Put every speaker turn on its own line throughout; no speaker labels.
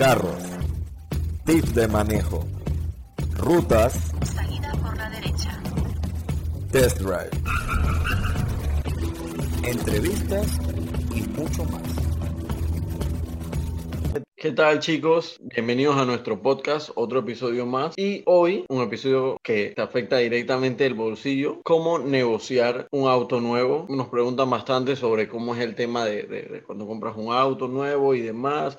carros, tips de manejo, rutas,
Salida por la derecha.
test drive, entrevistas y mucho más.
¿Qué tal chicos? Bienvenidos a nuestro podcast, otro episodio más. Y hoy un episodio que te afecta directamente el bolsillo. ¿Cómo negociar un auto nuevo? Nos preguntan bastante sobre cómo es el tema de, de- de cuando compras un auto nuevo y demás.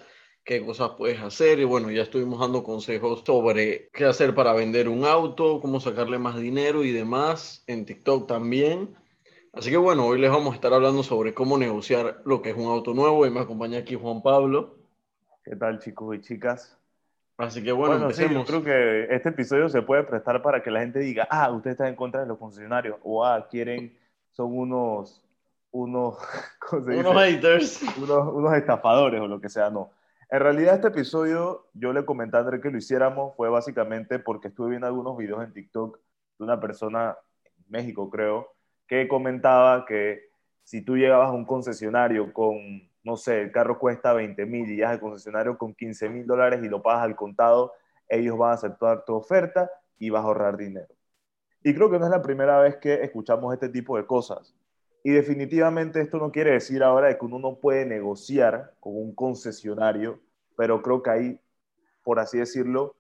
Qué cosas puedes hacer y bueno, ya estuvimos dando consejos sobre qué hacer para vender un auto, cómo sacarle más dinero y demás en TikTok también. Así que bueno, hoy les vamos a estar hablando sobre cómo negociar lo que es un auto nuevo y me acompaña aquí Juan Pablo.
¿Qué tal chicos y chicas?
Así que bueno,
Bueno, sí, yo
empecemos.
creo que este episodio se puede prestar para que la gente diga, ah, usted está en contra de los concesionarios, o ah, quieren, son unos, unos, ¿cómo se dice?
Unos haters.
unos, unos estafadores o lo que sea, no. En realidad este episodio yo le comenté a André que lo hiciéramos fue básicamente porque estuve viendo algunos videos en TikTok de una persona en México, creo, que comentaba que si tú llegabas a un concesionario con, no sé, el carro cuesta 20 mil y llegas al concesionario con 15 mil dólares y lo pagas al contado, ellos van a aceptar tu oferta y vas a ahorrar dinero. Y creo que no es la primera vez que escuchamos este tipo de cosas. Y definitivamente esto no quiere decir ahora de que uno no puede negociar con un concesionario, pero creo que hay, por así decirlo,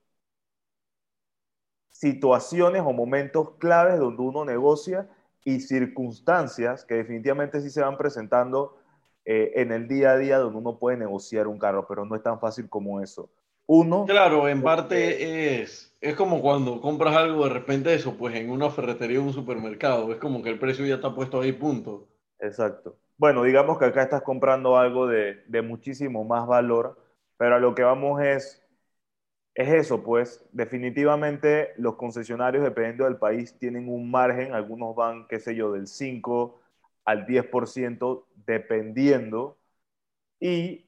situaciones o momentos claves donde uno negocia y circunstancias que definitivamente sí se van presentando eh, en el día a día donde uno puede negociar un carro, pero no es tan fácil como eso. Uno,
Claro, en parte es, es como cuando compras algo de repente eso, pues en una ferretería o un supermercado, es como que el precio ya está puesto ahí, punto.
Exacto. Bueno, digamos que acá estás comprando algo de, de muchísimo más valor, pero a lo que vamos es, es eso, pues definitivamente los concesionarios, dependiendo del país, tienen un margen, algunos van, qué sé yo, del 5 al 10%, dependiendo, y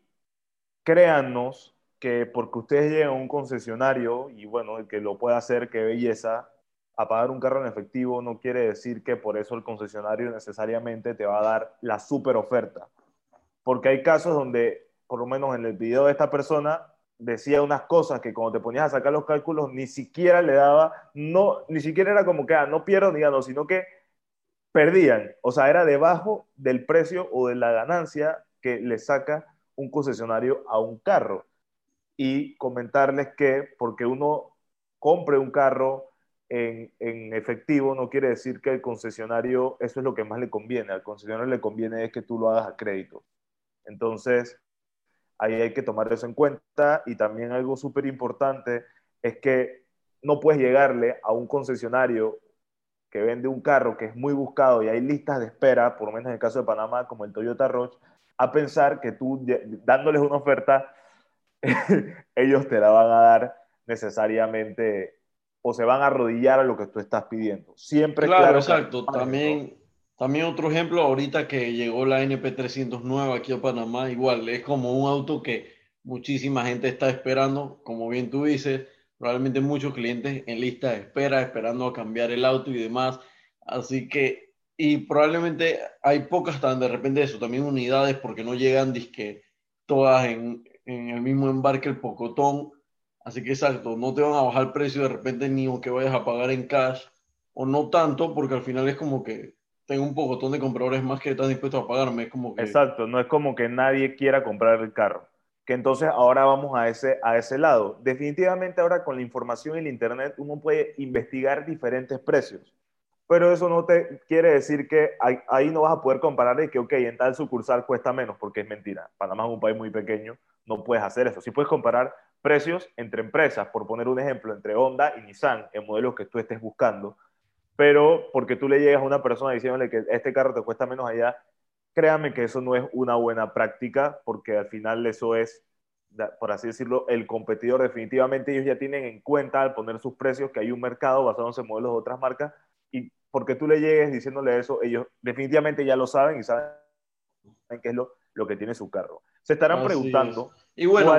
créannos que porque ustedes llegan a un concesionario, y bueno, el que lo pueda hacer, qué belleza, a pagar un carro en efectivo no quiere decir que por eso el concesionario necesariamente te va a dar la super oferta. Porque hay casos donde, por lo menos en el video de esta persona, decía unas cosas que cuando te ponías a sacar los cálculos ni siquiera le daba, no, ni siquiera era como que, ah, no pierdo ni gano, sino que perdían. O sea, era debajo del precio o de la ganancia que le saca un concesionario a un carro. Y comentarles que porque uno compre un carro en, en, efectivo no quiere decir que el concesionario eso es lo que más le conviene. Al concesionario le conviene es que tú lo hagas a crédito. Entonces, ahí hay que tomar eso en cuenta. Y también algo súper importante es que no puedes llegarle a un concesionario que vende un carro que es muy buscado y hay listas de espera, por lo menos en el caso de Panamá, como el Toyota Rush, a pensar que tú dándoles una oferta, ellos te la van a dar necesariamente o se van a arrodillar a lo que tú estás pidiendo. Siempre
claro,
claro
exacto. También, también otro ejemplo, ahorita que llegó la NP309 aquí a Panamá, igual es como un auto que muchísima gente está esperando, como bien tú dices, probablemente muchos clientes en lista de espera, esperando a cambiar el auto y demás. Así que, y probablemente hay pocas tan de repente eso, también unidades porque no llegan disque todas en, en el mismo embarque, el pocotón. Así que exacto, no te van a bajar el precio de repente ni aunque vayas a pagar en cash o no tanto, porque al final es como que tengo un pocotón de compradores más que están dispuestos a pagarme. Es como que...
Exacto, no es como que nadie quiera comprar el carro. Que entonces ahora vamos a ese, a ese lado. Definitivamente ahora con la información y el internet uno puede investigar diferentes precios. Pero eso no te quiere decir que ahí, ahí no vas a poder comparar de que, ok, en tal sucursal cuesta menos, porque es mentira. Panamá es un país muy pequeño, no puedes hacer eso. Sí puedes comparar precios entre empresas, por poner un ejemplo, entre Honda y Nissan, en modelos que tú estés buscando, pero porque tú le llegas a una persona diciéndole que este carro te cuesta menos allá, créame que eso no es una buena práctica, porque al final eso es, por así decirlo, el competidor. Definitivamente ellos ya tienen en cuenta al poner sus precios que hay un mercado basándose en modelos de otras marcas, y porque tú le llegues diciéndole eso, ellos definitivamente ya lo saben y saben qué es lo, lo que tiene su carro. Se estarán
Así
preguntando
es. Y bueno,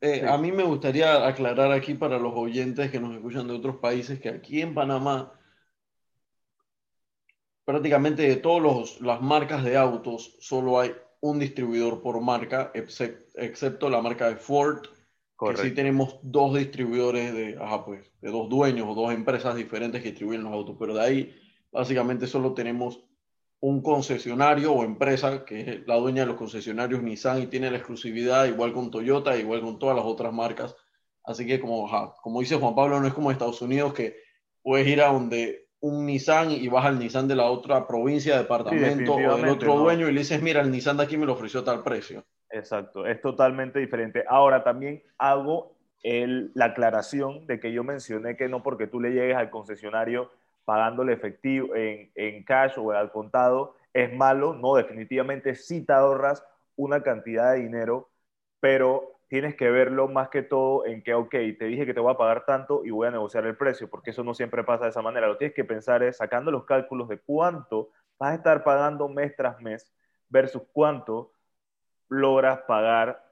eh, sí. A mí me gustaría aclarar aquí para los oyentes que nos escuchan de otros países que aquí en Panamá prácticamente de todas las marcas de autos solo hay un distribuidor por marca, excepto la marca de Ford, que sí tenemos dos distribuidores de, ajá, pues, de dos dueños o dos empresas diferentes que distribuyen los autos, pero de ahí básicamente solo tenemos un concesionario o empresa que es la dueña de los concesionarios Nissan y tiene la exclusividad igual con Toyota, igual con todas las otras marcas. Así que como, como dice Juan Pablo, no es como Estados Unidos que puedes ir a donde un Nissan y vas al Nissan de la otra provincia, departamento o del otro dueño y le dices, mira, el Nissan de aquí me lo ofreció a tal precio.
Exacto, es totalmente diferente. Ahora también hago el, la aclaración de que yo mencioné que no porque tú le llegues al concesionario pagándole efectivo en, en cash o al contado es malo, no, definitivamente sí te ahorras una cantidad de dinero, pero tienes que verlo más que todo en que, ok, te dije que te voy a pagar tanto y voy a negociar el precio, porque eso no siempre pasa de esa manera. Lo tienes que pensar es sacando los cálculos de cuánto vas a estar pagando mes tras mes versus cuánto logras pagar,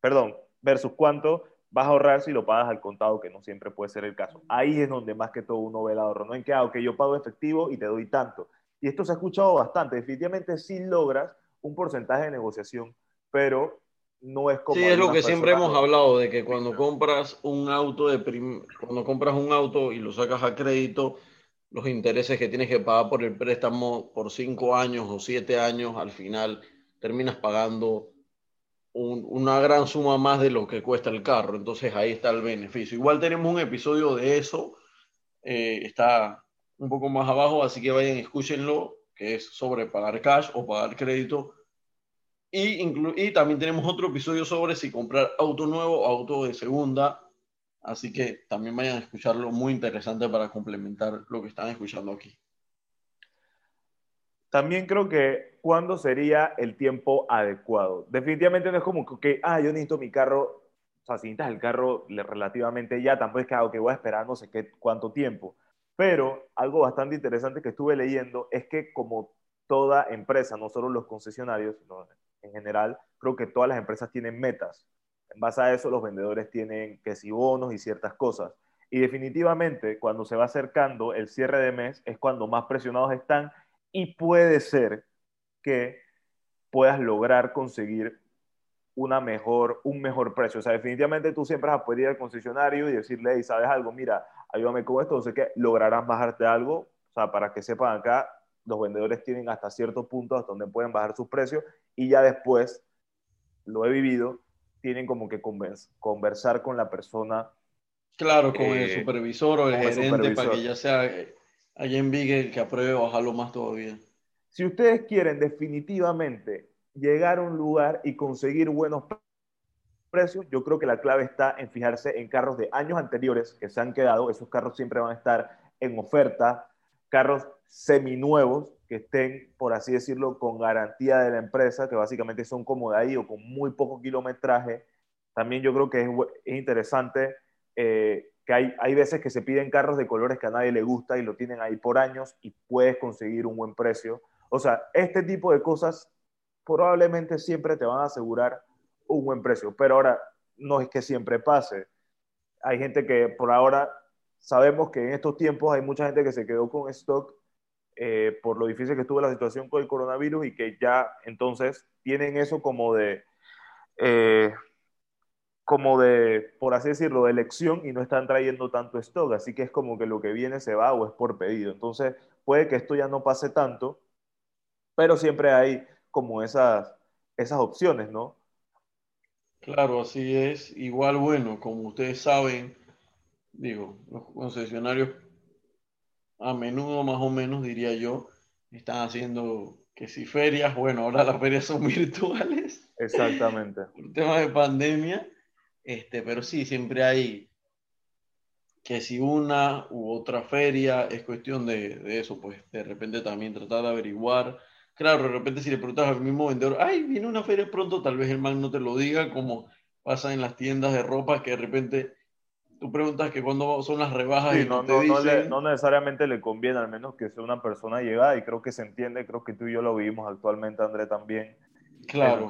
perdón, versus cuánto vas a ahorrar si lo pagas al contado, que no siempre puede ser el caso. Ahí es donde más que todo uno ve el ahorro, no en que, ah, ok, yo pago efectivo y te doy tanto. Y esto se ha escuchado bastante, definitivamente sí logras un porcentaje de negociación, pero no es como...
Sí, es lo que siempre hemos hablado, de que cuando compras un auto, de cuando compras un auto y lo sacas a crédito, los intereses que tienes que pagar por el préstamo por cinco años o siete años, al final terminas pagando una gran suma más de lo que cuesta el carro. Entonces ahí está el beneficio. Igual tenemos un episodio de eso, eh, está un poco más abajo, así que vayan, escúchenlo, que es sobre pagar cash o pagar crédito y, también tenemos otro episodio sobre si comprar auto nuevo o auto de segunda. Así que también vayan a escucharlo, muy interesante para complementar lo que están escuchando aquí.
También creo que cuándo sería el tiempo adecuado. Definitivamente no es como que, ah, yo necesito mi carro, o necesitas el carro relativamente ya, tampoco es que, ah, que voy a esperar no sé qué, cuánto tiempo. Pero algo bastante interesante que estuve leyendo es que como toda empresa, no solo los concesionarios, sino en general, creo que todas las empresas tienen metas. En base a eso, los vendedores tienen que si bonos y ciertas cosas. Y definitivamente, cuando se va acercando el cierre de mes, es cuando más presionados están y puede ser que puedas lograr conseguir una mejor, un mejor precio. O sea, definitivamente tú siempre vas a poder ir al concesionario y decirle, hey, ¿sabes algo? Mira, ayúdame con esto. sé que lograrás bajarte algo. O sea, para que sepan acá, los vendedores tienen hasta cierto punto hasta donde pueden bajar sus precios y ya después, lo he vivido, tienen como que conversar con la persona.
Claro, con el eh, supervisor o el gerente para que ya sea alguien Big que apruebe bajarlo más todavía.
Si ustedes quieren definitivamente llegar a un lugar y conseguir buenos precios, yo creo que la clave está en fijarse en carros de años anteriores que se han quedado. Esos carros siempre van a estar en oferta. Carros seminuevos que estén, por así decirlo, con garantía de la empresa, que básicamente son como de ahí o con muy poco kilometraje. También yo creo que es, interesante eh, que hay, hay veces que se piden carros de colores que a nadie le gusta y lo tienen ahí por años y puedes conseguir un buen precio. O sea, este tipo de cosas probablemente siempre te van a asegurar un buen precio, pero ahora no es que siempre pase. Hay gente que por ahora sabemos que en estos tiempos hay mucha gente que se quedó con stock eh, por lo difícil que estuvo la situación con el coronavirus y que ya entonces tienen eso como de, eh, como de, por así decirlo, de elección y no están trayendo tanto stock. Así que es como que lo que viene se va o es por pedido. Entonces puede que esto ya no pase tanto, pero siempre hay como esas, esas opciones, ¿no?
Claro, así es. Igual, bueno, como ustedes saben, digo, los concesionarios a menudo más o menos, diría yo, están haciendo que si ferias, bueno, ahora las ferias son virtuales.
Exactamente.
Por tema de pandemia, este, pero sí, siempre hay que si una u otra feria, es cuestión de, de, eso, pues de repente también tratar de averiguar. Claro, de repente si le preguntas al mismo vendedor, ay, viene una feria pronto, tal vez el man no te lo diga, como pasa en las tiendas de ropa, que de repente tú preguntas que cuándo son las rebajas y
no,
te no,
no, necesariamente le conviene, al menos que sea una persona llegada, y creo que se entiende, creo que tú y yo lo vivimos actualmente, André, también.
Claro.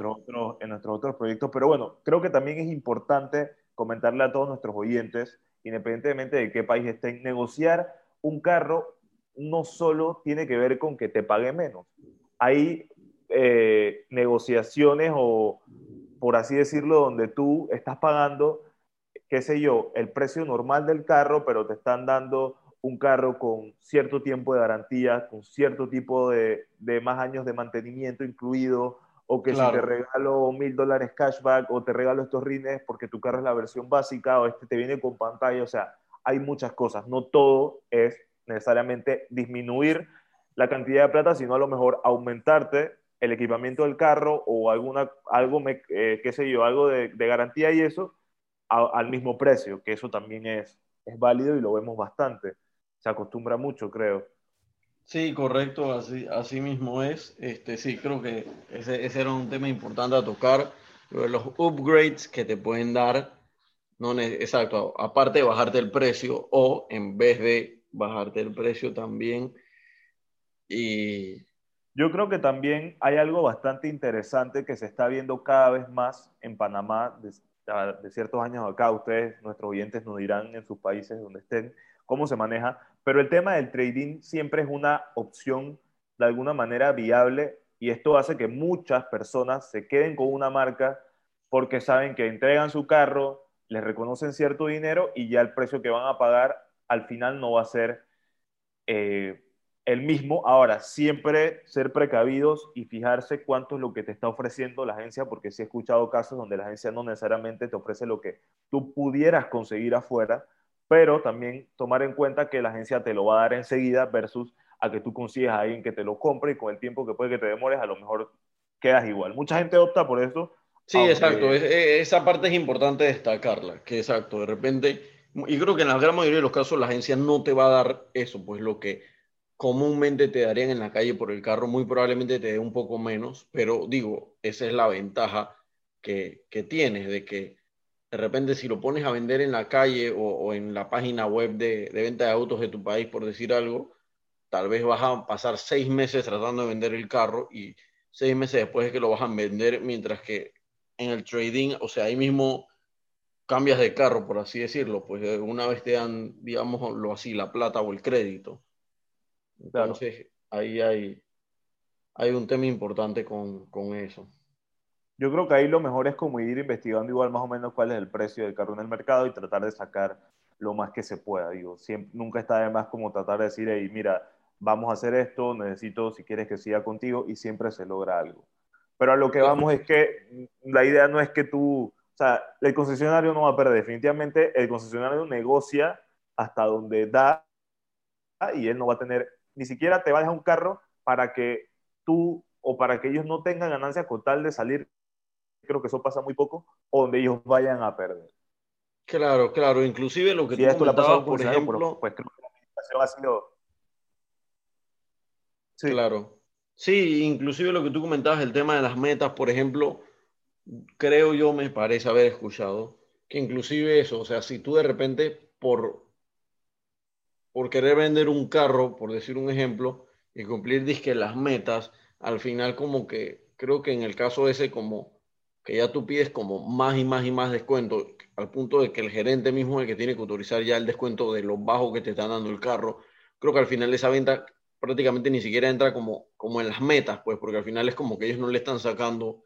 En, nuestros otros proyectos. Pero bueno, creo que también es importante comentarle a todos nuestros oyentes, independientemente de qué país estén, negociar un carro no solo tiene que ver con que te pague menos. Hay eh, negociaciones o por así decirlo, donde tú estás pagando, qué sé yo, el precio normal del carro, pero te están dando un carro con cierto tiempo de garantía, con cierto tipo de, de más años de mantenimiento incluido, o que si te regalo mil dólares cashback o te regalo estos rines porque tu carro es la versión básica o este te viene con pantalla, o sea, hay muchas cosas, no todo es necesariamente disminuir la cantidad de plata, sino a lo mejor aumentarte el equipamiento del carro o alguna, algo, eh, qué sé yo, algo de, garantía y eso al mismo precio, que eso también es, es válido y lo vemos bastante. Se acostumbra mucho, creo.
Sí, correcto, así, así mismo es. Este, sí, creo que ese, ese era un tema importante a tocar. Los upgrades que te pueden dar, no exacto, aparte de bajarte el precio o en vez de bajarte el precio también. Y
yo creo que también hay algo bastante interesante que se está viendo cada vez más en Panamá de, de ciertos años acá. Ustedes, nuestros oyentes, nos dirán en sus países donde estén cómo se maneja pero el tema del trading siempre es una opción de alguna manera viable y esto hace que muchas personas se queden con una marca porque saben que entregan su carro, les reconocen cierto dinero y ya el precio que van a pagar al final no va a ser eh, el mismo. Ahora, siempre ser precavidos y fijarse cuánto es lo que te está ofreciendo la agencia, porque sí he escuchado casos donde la agencia no necesariamente te ofrece lo que tú pudieras conseguir afuera, pero también tomar en cuenta que la agencia te lo va a dar enseguida versus a que tú consigas a alguien que te lo compre y con el tiempo que puede que te demores, a lo mejor quedas igual. Mucha gente opta por eso.
Sí, exacto. esa parte es importante destacarla, que exacto, de repente, y creo que en la gran mayoría de los casos la agencia no te va a dar eso, pues lo que comúnmente te darían en la calle por el carro, muy probablemente te dé un poco menos, pero digo, esa es la ventaja que, que tienes, de que de repente si lo pones a vender en la calle o, en la página web de, venta de autos de tu país, por decir algo, tal vez vas a pasar seis meses tratando de vender el carro y seis meses después es que lo vas a vender, mientras que en el trading, o sea, ahí mismo cambias de carro, por así decirlo, pues eh, una vez te dan, digámoslo así, la plata o el crédito. Entonces, ahí hay, hay un tema importante con, con eso.
Yo creo que ahí lo mejor es como ir investigando igual más o menos cuál es el precio del carro en el mercado y tratar de sacar lo más que se pueda. Digo, siempre, nunca está de más como tratar de decir, hey, mira, vamos a hacer esto, necesito si quieres que siga contigo y siempre se logra algo. Pero a lo que vamos es que la idea no es que tú, o sea, el concesionario no va a perder. Definitivamente el concesionario negocia hasta donde da y él no va a tener, ni siquiera te va a dejar un carro para que tú o para que ellos no tengan ganancia con tal de salir creo que eso pasa muy poco, o donde ellos vayan a perder.
Claro, claro, inclusive lo que tú comentabas, por ejemplo... pues creo que la administración ha sido... Sí. Claro. Sí, inclusive lo que tú comentabas, el tema de las metas, por ejemplo, creo yo, me parece haber escuchado, que inclusive eso, o sea, si tú de repente por, por querer vender un carro, por decir un ejemplo, y cumplir disque las metas, al final como que, creo que en el caso ese como que ya tú pides como más y más y más descuento, al punto de que el gerente mismo es el que tiene que autorizar ya el descuento de lo bajo que te está dando el carro. Creo que al final esa venta prácticamente ni siquiera entra como, como en las metas, pues, porque al final es como que ellos no le están sacando,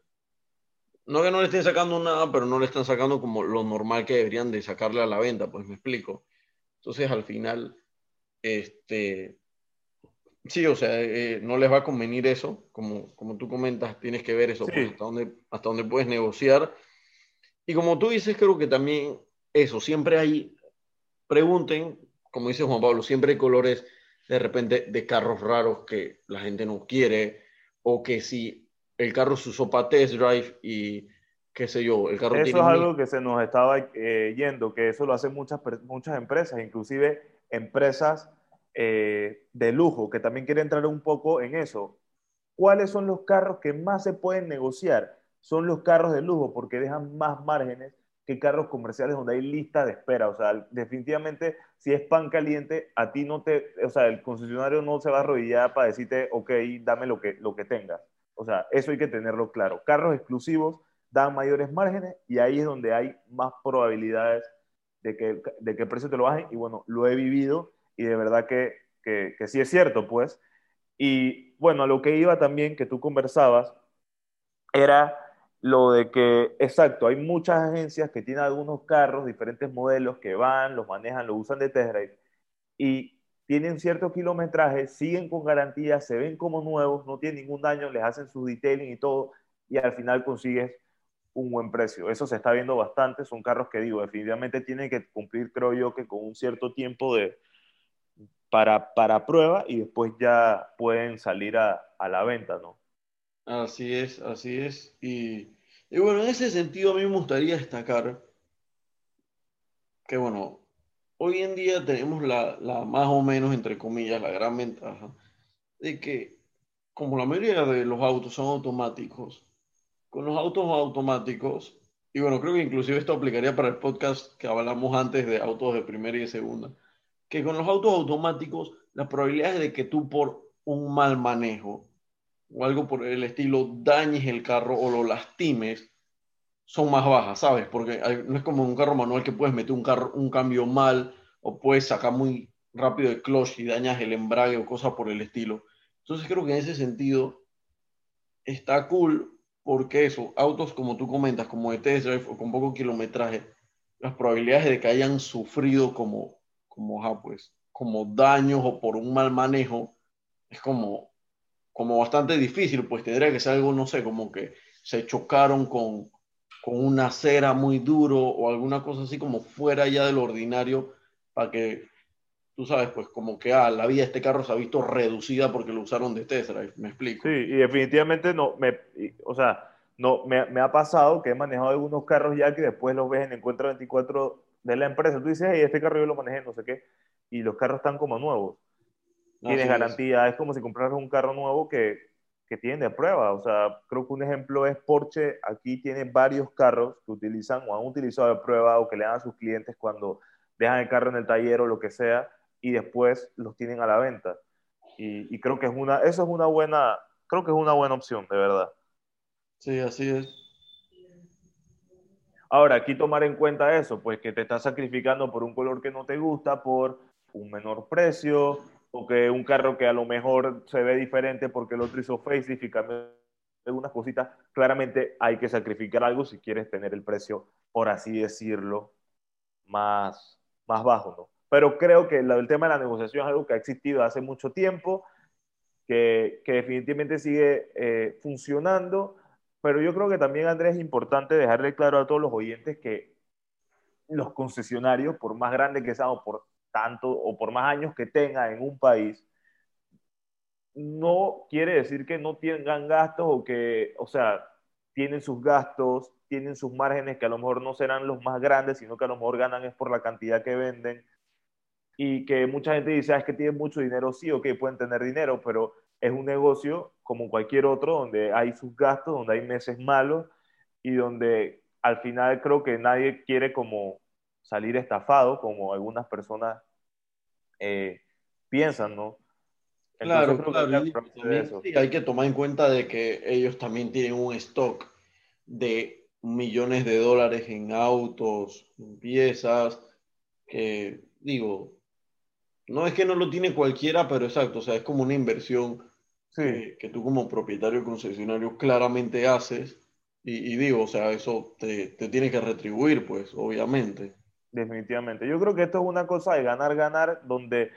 no que no le estén sacando nada, pero no le están sacando como lo normal que deberían de sacarle a la venta, pues me explico. Entonces al final, este, Sí, o sea, eh, no les va a convenir eso, como, como tú comentas, tienes que ver eso, pues, hasta, dónde, hasta dónde puedes negociar. Y como tú dices, creo que también eso, siempre hay, pregunten, como dice Juan Pablo, siempre hay colores de repente de carros raros que la gente no quiere, o que si el carro se usó para test drive y qué sé yo, el carro
Eso es algo que se nos estaba eh, yendo, que eso lo hacen muchas, muchas empresas, inclusive empresas eh, de lujo, que también quiere entrar un poco en eso. ¿Cuáles son los carros que más se pueden negociar? Son los carros de lujo porque dejan más márgenes que carros comerciales donde hay lista de espera. O sea, definitivamente, si es pan caliente, a ti no te, o sea, el concesionario no se va a arrodillar para decirte, ok, dame lo que, lo que tengas. O sea, eso hay que tenerlo claro. Carros exclusivos dan mayores márgenes y ahí es donde hay más probabilidades de que, de que precio te lo bajen. Y bueno, lo he vivido y de verdad que, que, sí es cierto, pues. Y bueno, a lo que iba también, que tú conversabas, era lo de que, exacto, hay muchas agencias que tienen algunos carros, diferentes modelos, que van, los manejan, los usan de test drive y tienen cierto kilometraje, siguen con garantía, se ven como nuevos, no tienen ningún daño, les hacen su detailing y todo, y al final consigues un buen precio. Eso se está viendo bastante, son carros que digo, definitivamente tienen que cumplir, creo yo, que con un cierto tiempo de, para, para prueba y después ya pueden salir a, a la venta, ¿no?
Así es, así es. Y, y bueno, en ese sentido a mí me gustaría destacar que, bueno, hoy en día tenemos la, la más o menos, entre comillas, la gran ventaja de que como la mayoría de los autos son automáticos, con los autos automáticos, y bueno, creo que inclusive esto aplicaría para el podcast que hablamos antes de autos de primera y de segunda, que con los autos automáticos, las probabilidades de que tú por un mal manejo o algo por el estilo dañes el carro o lo lastimes son más bajas, ¿sabes? Porque no es como un carro manual que puedes meter un, carro, un cambio mal o puedes sacar muy rápido el clutch y dañas el embrague o cosas por el estilo. Entonces creo que en ese sentido está cool porque eso, autos como tú comentas, como de test drive o con poco kilometraje, las probabilidades de que hayan sufrido como, como, pues, como daños o por un mal manejo es como, como bastante difícil, pues tendría que ser algo, no sé, como que se chocaron con, con una acera muy duro o alguna cosa así como fuera ya del ordinario para que tú sabes, pues como que ah, la vida de este carro se ha visto reducida porque lo usaron de test drive, me explico.
Sí, y definitivamente no, me, o sea, no, me, me, ha pasado que he manejado algunos carros ya que después los ves en Encuentro 24 de la empresa. Tú dices, hey, este carro yo lo manejé, no sé qué, y los carros están como nuevos. Tienes garantía, es. como si compraras un carro nuevo que, que tiene de prueba. O sea, creo que un ejemplo es Porsche, aquí tiene varios carros que utilizan o han utilizado de prueba o que le dan a sus clientes cuando dejan el carro en el taller o lo que sea y después los tienen a la venta. Y, y, creo que es una, eso es una buena, creo que es una buena opción, de verdad.
Sí, así es.
Ahora, aquí tomar en cuenta eso, pues que te estás sacrificando por un color que no te gusta, por un menor precio, o que un carro que a lo mejor se ve diferente porque el otro hizo facelift y cambió algunas cositas, claramente hay que sacrificar algo si quieres tener el precio, por así decirlo, más, más bajo, ¿no? pero creo que el, tema de la negociación es algo que ha existido hace mucho tiempo, que, que definitivamente sigue eh, funcionando, pero yo creo que también, Andrés, es importante dejarle claro a todos los oyentes que los concesionarios, por más grandes que sean o por tanto o por más años que tengan en un país, no quiere decir que no tengan gastos o que, o sea, tienen sus gastos, tienen sus márgenes que a lo mejor no serán los más grandes, sino que a lo mejor ganan es por la cantidad que venden. Y que mucha gente dice, ah, es que tienen mucho dinero, sí, ok, pueden tener dinero, pero es un negocio como cualquier otro donde hay sus gastos, donde hay meses malos y donde al final creo que nadie quiere como salir estafado, como algunas personas eh, piensan, ¿no?
claro, claro. sí, hay que tomar en cuenta de que ellos también tienen un stock de millones de dólares en autos, en piezas, que digo, no es que no lo tiene cualquiera, pero exacto, o sea, es como una inversión que, tú como propietario concesionario claramente haces. Y, digo, o sea, eso te, tiene que retribuir, pues, obviamente.
Definitivamente. Yo creo que esto es una cosa de ganar, ganar, donde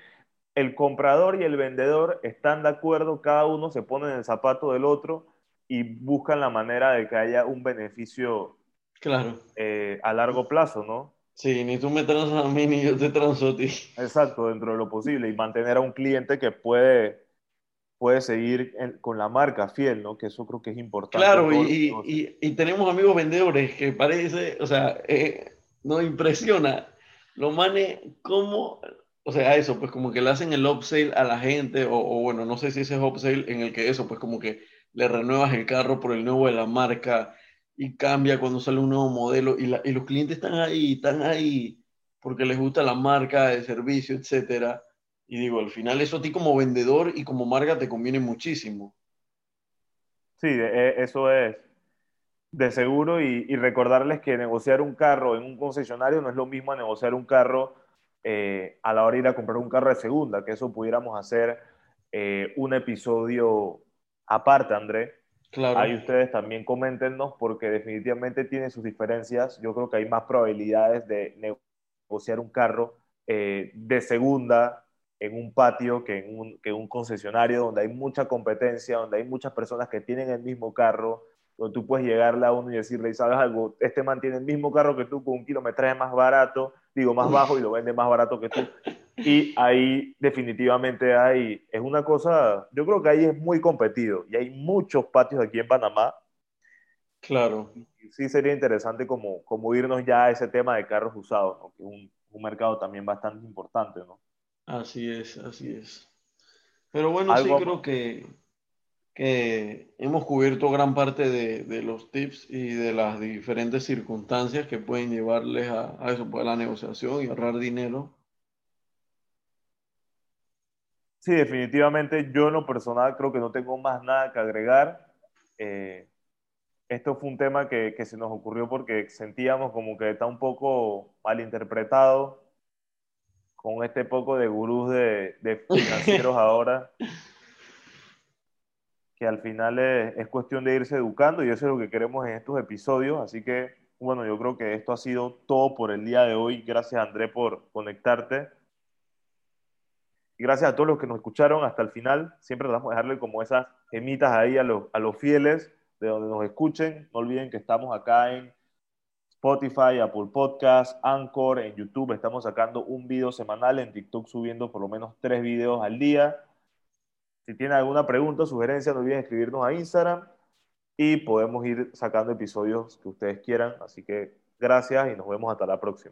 el comprador y el vendedor están de acuerdo, cada uno se pone en el zapato del otro y buscan la manera de que haya un beneficio
claro.
Eh, a largo plazo, ¿no?
Sí, ni tú me transas a mí ni yo te transo a ti.
Exacto, dentro de lo posible. Y mantener a un cliente que puede, puede seguir con la marca fiel, ¿no? Que eso creo que es importante.
Claro, y, y, y, tenemos amigos vendedores que parece, o sea, eh, nos impresiona. Lo mane como, o sea, eso, pues como que le hacen el upsale a la gente, o, o bueno, no sé si ese es upsale en el que eso, pues como que le renuevas el carro por el nuevo de la marca y cambia cuando sale un nuevo modelo y, y, los clientes están ahí, están ahí porque les gusta la marca, el servicio, etcétera. Y digo, al final eso a ti como vendedor y como marca te conviene muchísimo.
Sí, e, eso es de seguro y, y, recordarles que negociar un carro en un concesionario no es lo mismo a negociar un carro eh, a la hora de ir a comprar un carro de segunda, que eso pudiéramos hacer eh, un episodio aparte, André,
Claro.
Ahí ustedes también coméntenos porque definitivamente tiene sus diferencias. Yo creo que hay más probabilidades de negociar un carro eh, de segunda en un patio que en un, que un concesionario donde hay mucha competencia, donde hay muchas personas que tienen el mismo carro, donde tú puedes llegarle a uno y decirle, ¿sabes algo? Este man tiene el mismo carro que tú con un kilometraje más barato, digo más bajo y lo vende más barato que tú. Y ahí definitivamente hay, es una cosa, yo creo que ahí es muy competido y hay muchos patios aquí en Panamá.
Claro.
Sí sería interesante como, como irnos ya a ese tema de carros usados, ¿no? que es un, un, mercado también bastante importante, ¿no?
Así es, así es. Pero bueno, sí creo que, que hemos cubierto gran parte de, de, los tips y de las diferentes circunstancias que pueden llevarles a, a eso, pues a la negociación y ahorrar dinero.
Sí, definitivamente yo en lo personal creo que no tengo más nada que agregar. Eh, esto fue un tema que, que, se nos ocurrió porque sentíamos como que está un poco malinterpretado con este poco de gurús de, de financieros ahora, que al final es, es, cuestión de irse educando y eso es lo que queremos en estos episodios. Así que, bueno, yo creo que esto ha sido todo por el día de hoy. Gracias, André, por conectarte. Gracias a todos los que nos escucharon hasta el final. Siempre tratamos de dejarle como esas gemitas ahí a los, a los fieles de donde nos escuchen. No olviden que estamos acá en Spotify, Apple Podcast, Anchor, en YouTube. Estamos sacando un video semanal, en TikTok subiendo por lo menos tres videos al día. Si tienen alguna pregunta sugerencia, no olviden escribirnos a Instagram y podemos ir sacando episodios que ustedes quieran. Así que gracias y nos vemos hasta la próxima.